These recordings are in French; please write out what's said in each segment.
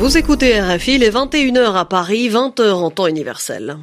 Vous écoutez RFI, les 21h à Paris, 20h en temps universel.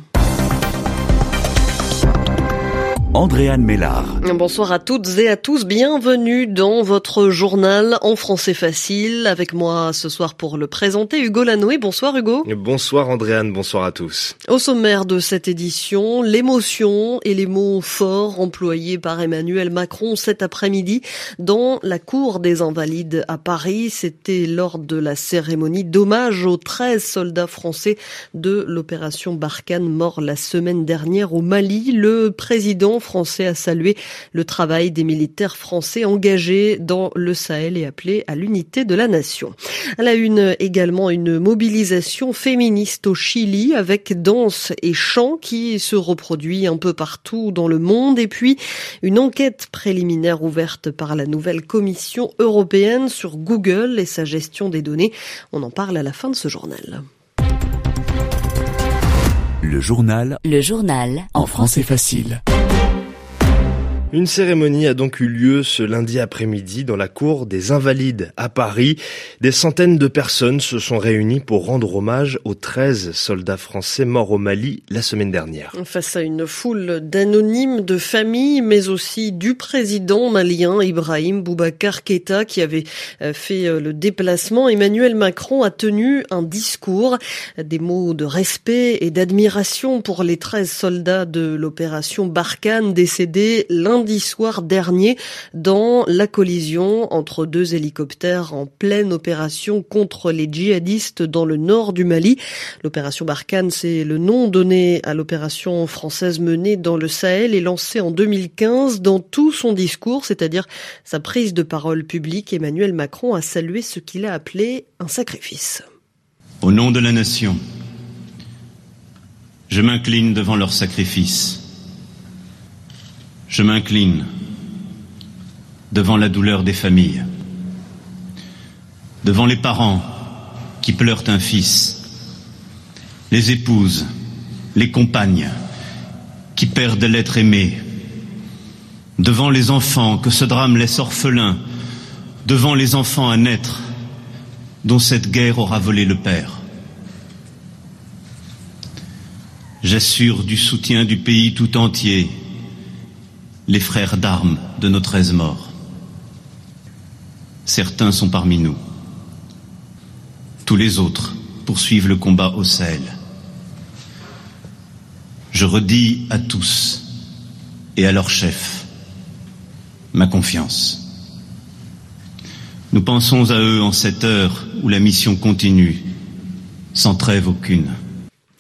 Andréane Mélard. Bonsoir à toutes et à tous, bienvenue dans votre journal en français facile. Avec moi ce soir pour le présenter, Hugo Lanoé. Bonsoir Hugo. Bonsoir Andréane, bonsoir à tous. Au sommaire de cette édition, l'émotion et les mots forts employés par Emmanuel Macron cet après-midi dans la cour des Invalides à Paris. C'était lors de la cérémonie d'hommage aux 13 soldats français de l'opération Barkhane morts la semaine dernière au Mali. Le président français a salué le travail des militaires français engagés dans le Sahel et appelé à l'unité de la nation. Elle a une également une mobilisation féministe au Chili avec danse et chant qui se reproduit un peu partout dans le monde et puis une enquête préliminaire ouverte par la nouvelle Commission européenne sur Google et sa gestion des données. On en parle à la fin de ce journal. Le journal. Le journal. En français facile. Une cérémonie a donc eu lieu ce lundi après-midi dans la cour des Invalides à Paris. Des centaines de personnes se sont réunies pour rendre hommage aux 13 soldats français morts au Mali la semaine dernière. Face à une foule d'anonymes, de familles, mais aussi du président malien Ibrahim Boubacar Keïta qui avait euh, fait euh, le déplacement, Emmanuel Macron a tenu un discours, des mots de respect et d'admiration pour les 13 soldats de l'opération Barkhane décédés l'un lundi soir dernier dans la collision entre deux hélicoptères en pleine opération contre les djihadistes dans le nord du Mali. L'opération Barkhane, c'est le nom donné à l'opération française menée dans le Sahel et lancée en 2015 dans tout son discours, c'est-à-dire sa prise de parole publique. Emmanuel Macron a salué ce qu'il a appelé un sacrifice. Au nom de la nation, je m'incline devant leur sacrifice je m'incline devant la douleur des familles, devant les parents qui pleurent un fils, les épouses, les compagnes qui perdent l'être aimé, devant les enfants que ce drame laisse orphelins, devant les enfants à naître dont cette guerre aura volé le père. J'assure du soutien du pays tout entier les frères d'armes de nos treize morts. Certains sont parmi nous. Tous les autres poursuivent le combat au Sahel. Je redis à tous et à leurs chefs ma confiance. Nous pensons à eux en cette heure où la mission continue, sans trêve aucune.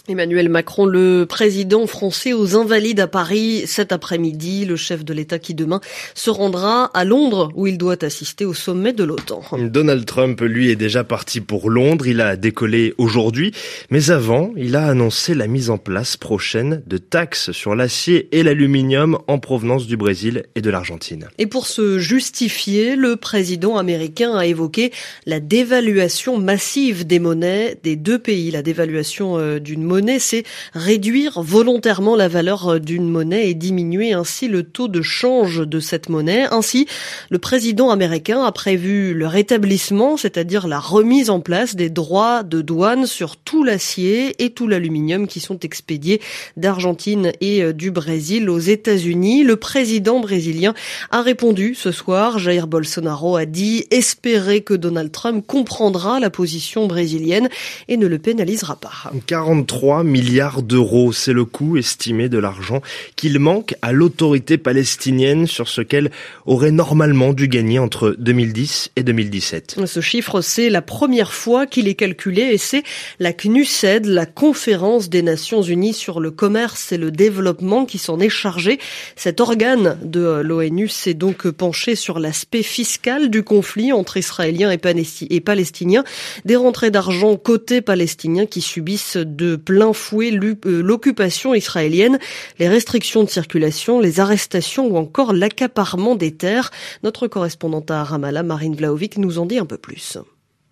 Emmanuel Macron, le président français aux Invalides à Paris cet après-midi, le chef de l'État qui demain se rendra à Londres où il doit assister au sommet de l'OTAN. Donald Trump, lui, est déjà parti pour Londres. Il a décollé aujourd'hui. Mais avant, il a annoncé la mise en place prochaine de taxes sur l'acier et l'aluminium en provenance du Brésil et de l'Argentine. Et pour se justifier, le président américain a évoqué la dévaluation massive des monnaies des deux pays, la dévaluation euh, d'une monnaie c'est réduire volontairement la valeur euh, d'une monnaie et diminuer ainsi le taux de change de cette monnaie. Ainsi, le président américain a prévu le rétablissement, c'est-à-dire la remise en place des droits de douane sur tout l'acier et tout l'aluminium qui sont expédiés d'Argentine et euh, du Brésil aux États-Unis. Le président brésilien a répondu ce soir. Jair Bolsonaro a dit espérer que Donald Trump comprendra la position brésilienne et ne le pénalisera pas. 43 3 milliards d'euros. C'est le coût estimé de l'argent qu'il manque à l'autorité palestinienne sur ce qu'elle aurait normalement dû gagner entre 2010 et 2017. Ce chiffre, c'est la première fois qu'il est calculé et c'est la CNUSED, la conférence des Nations Unies sur le commerce et le développement qui s'en est chargé. Cet organe de l'ONU s'est donc penché sur l'aspect fiscal du conflit entre Israéliens et Palestiniens, des rentrées d'argent côté palestinien qui subissent de plein l'infouer euh, l'occupation israélienne, les restrictions de circulation, les arrestations ou encore l'accaparement des terres. Notre correspondante à Ramallah, Marine Vlaovic, nous en dit un peu plus.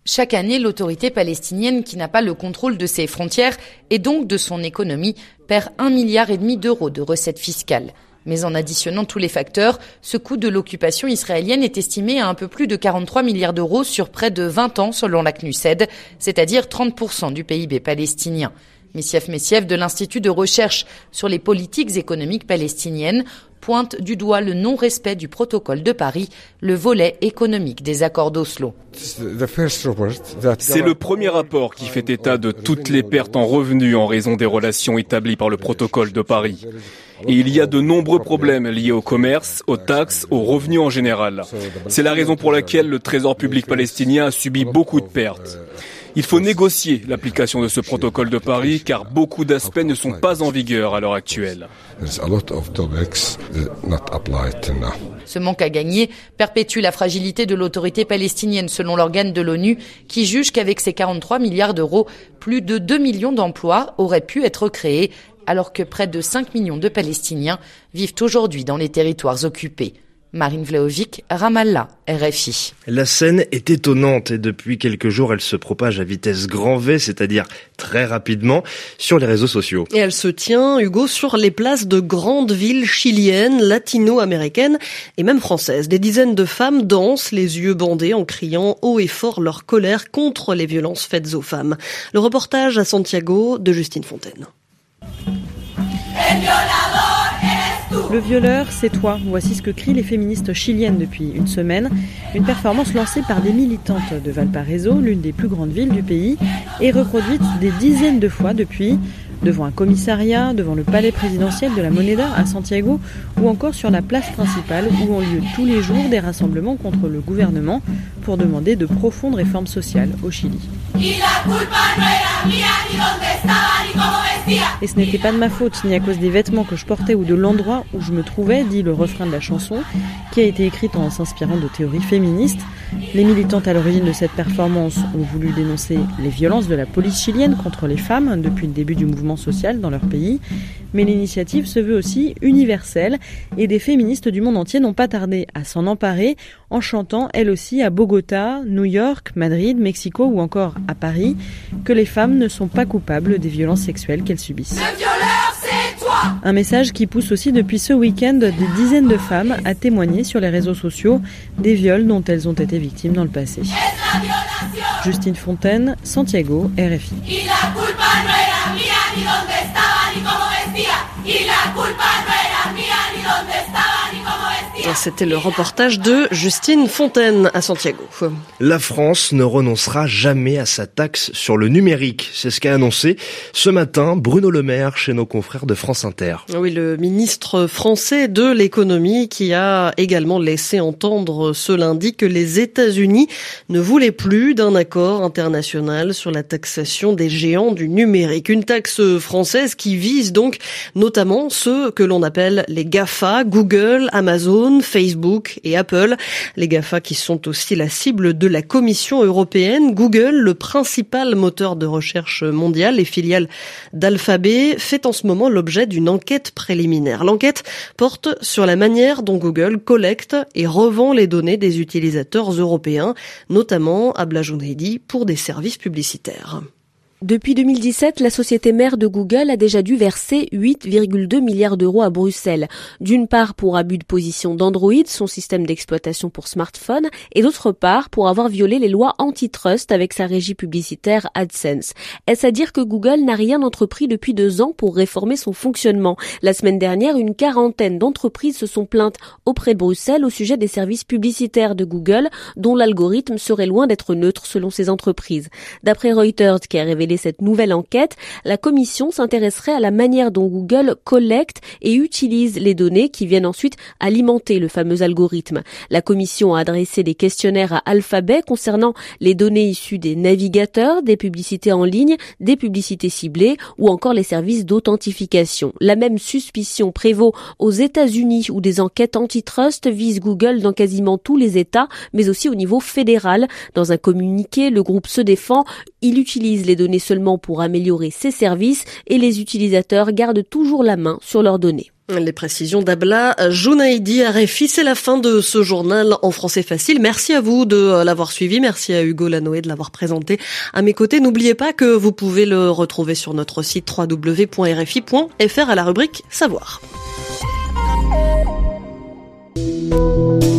Chaque année, l'autorité palestinienne, qui n'a pas le contrôle de ses frontières et donc de son économie, perd un milliard et demi d'euros de recettes fiscales. Mais en additionnant tous les facteurs, ce coût de l'occupation israélienne est estimé à un peu plus de 43 milliards d'euros sur près de 20 ans selon la CNUSED, c'est-à-dire 30% du PIB palestinien. Messief Messief de l'Institut de recherche sur les politiques économiques palestiniennes pointe du doigt le non-respect du protocole de Paris, le volet économique des accords d'Oslo. C'est le premier rapport qui fait état de toutes les pertes en revenus en raison des relations établies par le protocole de Paris. Et il y a de nombreux problèmes liés au commerce, aux taxes, aux revenus en général. C'est la raison pour laquelle le Trésor public palestinien a subi beaucoup de pertes. Il faut négocier l'application de ce protocole de Paris car beaucoup d'aspects ne sont pas en vigueur à l'heure actuelle. Ce manque à gagner perpétue la fragilité de l'autorité palestinienne selon l'organe de l'ONU qui juge qu'avec ses 43 milliards d'euros, plus de 2 millions d'emplois auraient pu être créés alors que près de 5 millions de Palestiniens vivent aujourd'hui dans les territoires occupés. Marine Vlaovic, Ramallah, RFI. La scène est étonnante et depuis quelques jours, elle se propage à vitesse grand V, c'est-à-dire très rapidement, sur les réseaux sociaux. Et elle se tient, Hugo, sur les places de grandes villes chiliennes, latino-américaines et même françaises. Des dizaines de femmes dansent, les yeux bandés, en criant haut et fort leur colère contre les violences faites aux femmes. Le reportage à Santiago de Justine Fontaine. Le violeur, c'est toi. Voici ce que crient les féministes chiliennes depuis une semaine. Une performance lancée par des militantes de Valparaiso, l'une des plus grandes villes du pays, et reproduite des dizaines de fois depuis devant un commissariat, devant le palais présidentiel de la Moneda à Santiago ou encore sur la place principale où ont lieu tous les jours des rassemblements contre le gouvernement pour demander de profondes réformes sociales au Chili. Et ce n'était pas de ma faute, ni à cause des vêtements que je portais ou de l'endroit où je me trouvais, dit le refrain de la chanson, qui a été écrite en s'inspirant de théories féministes. Les militantes à l'origine de cette performance ont voulu dénoncer les violences de la police chilienne contre les femmes depuis le début du mouvement social dans leur pays. Mais l'initiative se veut aussi universelle et des féministes du monde entier n'ont pas tardé à s'en emparer en chantant elles aussi à Bogota, New York, Madrid, Mexico ou encore à Paris que les femmes ne sont pas coupables des violences sexuelles qu'elles subissent. Un message qui pousse aussi depuis ce week-end des dizaines de femmes à témoigner sur les réseaux sociaux des viols dont elles ont été victimes dans le passé. Justine Fontaine, Santiago, RFI. C'était le reportage de Justine Fontaine à Santiago. La France ne renoncera jamais à sa taxe sur le numérique. C'est ce qu'a annoncé ce matin Bruno Le Maire chez nos confrères de France Inter. Oui, le ministre français de l'économie qui a également laissé entendre ce lundi que les États-Unis ne voulaient plus d'un accord international sur la taxation des géants du numérique. Une taxe française qui vise donc notamment ceux que l'on appelle les GAFA, Google, Amazon, Facebook et Apple. Les GAFA qui sont aussi la cible de la Commission européenne. Google, le principal moteur de recherche mondial et filiale d'Alphabet, fait en ce moment l'objet d'une enquête préliminaire. L'enquête porte sur la manière dont Google collecte et revend les données des utilisateurs européens, notamment à Blajounedi pour des services publicitaires. Depuis 2017, la société mère de Google a déjà dû verser 8,2 milliards d'euros à Bruxelles. D'une part pour abus de position d'Android, son système d'exploitation pour smartphone, et d'autre part pour avoir violé les lois antitrust avec sa régie publicitaire AdSense. Est-ce à dire que Google n'a rien entrepris depuis deux ans pour réformer son fonctionnement? La semaine dernière, une quarantaine d'entreprises se sont plaintes auprès de Bruxelles au sujet des services publicitaires de Google, dont l'algorithme serait loin d'être neutre selon ces entreprises. D'après Reuters, qui a cette nouvelle enquête, la commission s'intéresserait à la manière dont Google collecte et utilise les données qui viennent ensuite alimenter le fameux algorithme. La commission a adressé des questionnaires à Alphabet concernant les données issues des navigateurs, des publicités en ligne, des publicités ciblées ou encore les services d'authentification. La même suspicion prévaut aux États-Unis où des enquêtes antitrust visent Google dans quasiment tous les États, mais aussi au niveau fédéral. Dans un communiqué, le groupe se défend. Il utilise les données seulement pour améliorer ses services et les utilisateurs gardent toujours la main sur leurs données. Les précisions d'Abla Jounaidi Arefi, c'est la fin de ce journal en français facile. Merci à vous de l'avoir suivi. Merci à Hugo Lanoé de l'avoir présenté à mes côtés. N'oubliez pas que vous pouvez le retrouver sur notre site www.rfi.fr à la rubrique Savoir.